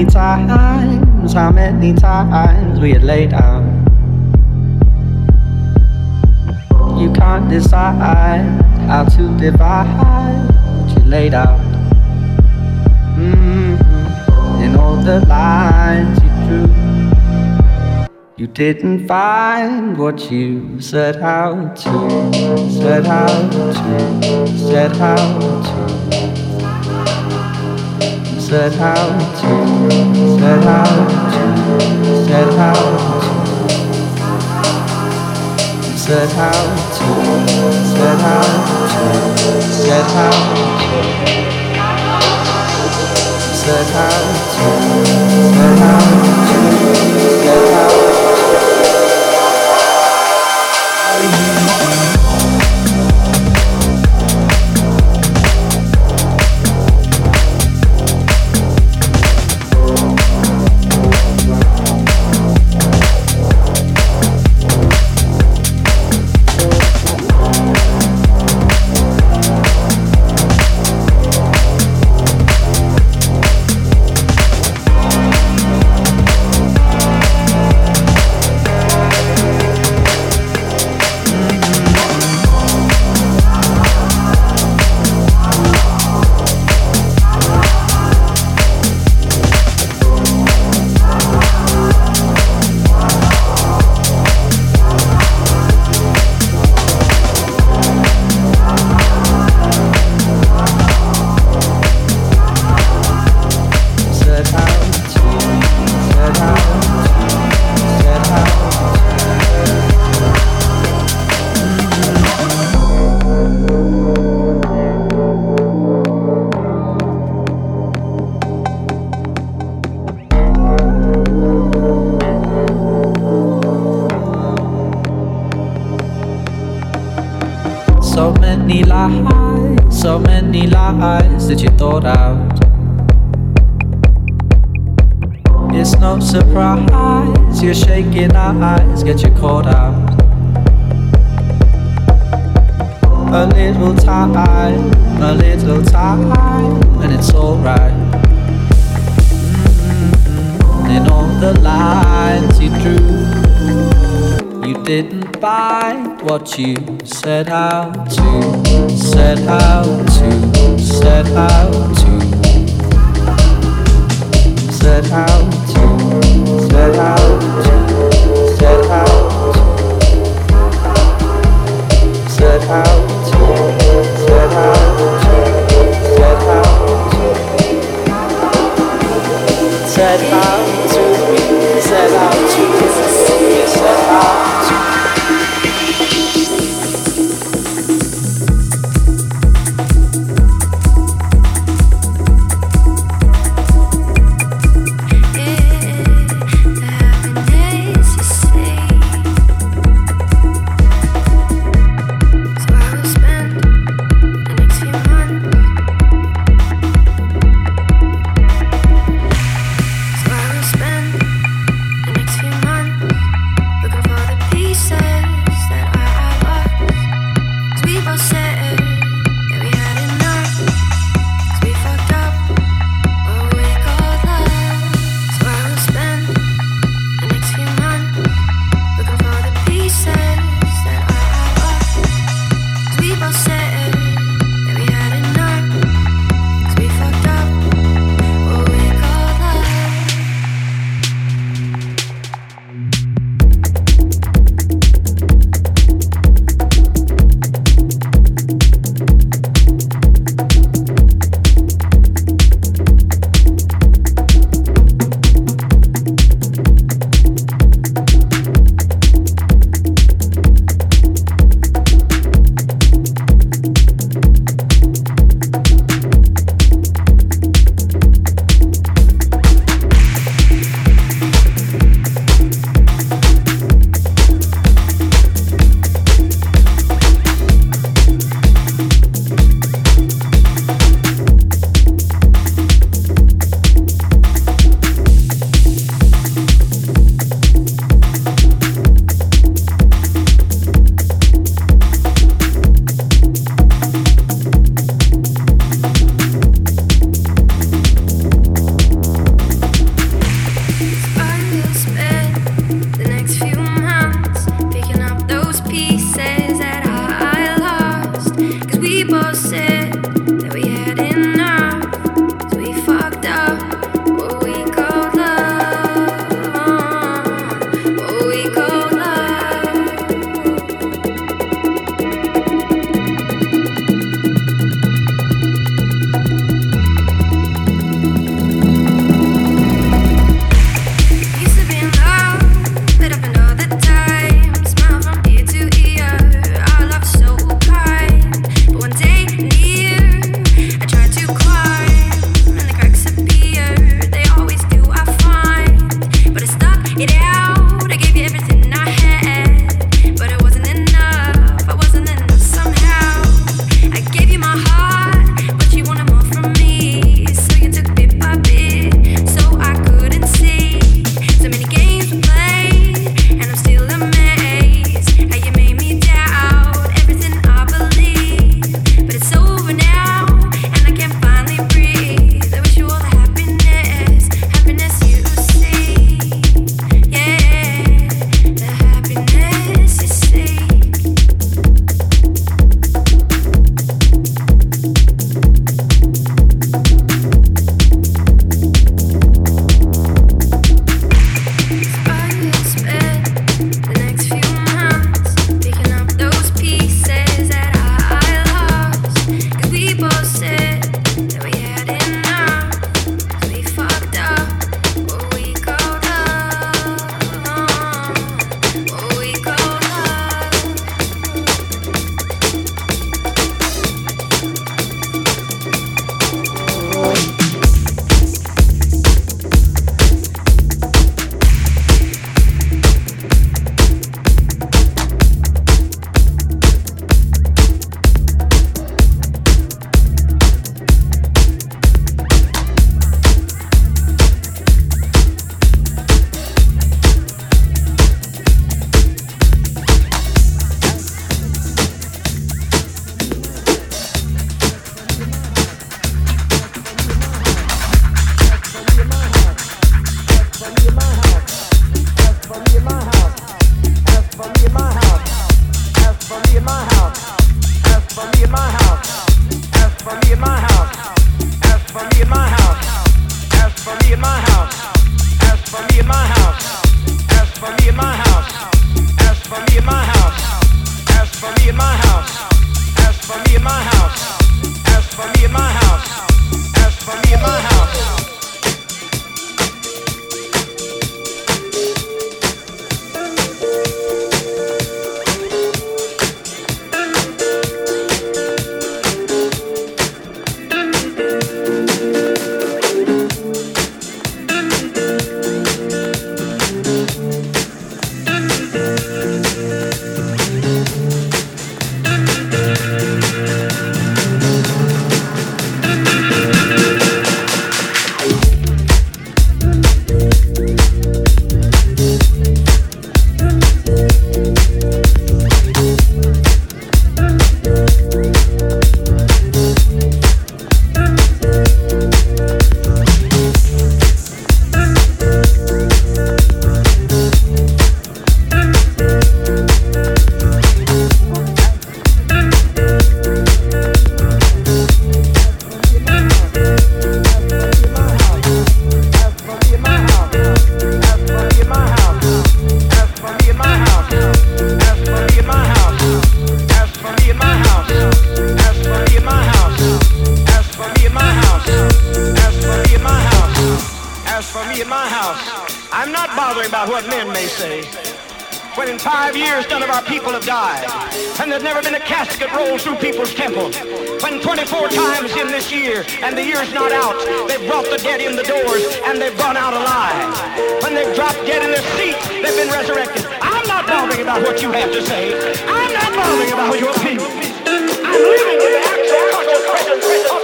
many times, how many times we had laid out? You can't decide how to divide what you laid out. Mm-hmm. And all the lines you drew, you didn't find what you set out to, set out to, set out to Set out, to. set out, to. set out, to. set out, to. set out, to. set out. to. Set out, to. set out, set out. eyes get you caught out. A little time, a little time, and it's alright. And In all the lines you drew, you didn't buy what you set out to, set out to, set out to, set out to, set out to. Set out to set out to, be, set out to, be, set out. And the year's not out, they've brought the dead in the doors, and they've gone out alive. When they've dropped dead in their seats, they've been resurrected. I'm not bothering about what you have to say. I'm not bothering about your opinion. I'm living in the actual presence of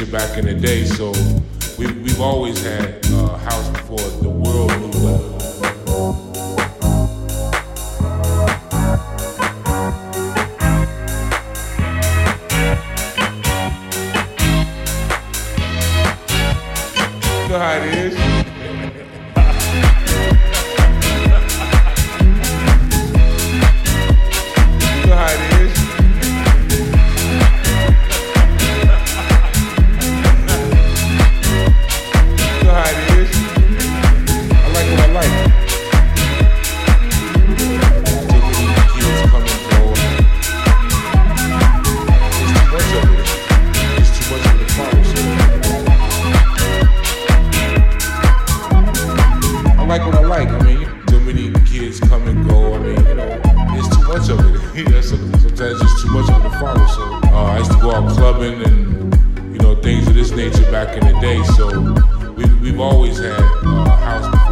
back in the day, so we, we've always had from the father. So uh, I used to go out clubbing and you know things of this nature back in the day. So we've, we've always had uh, a uh, house before.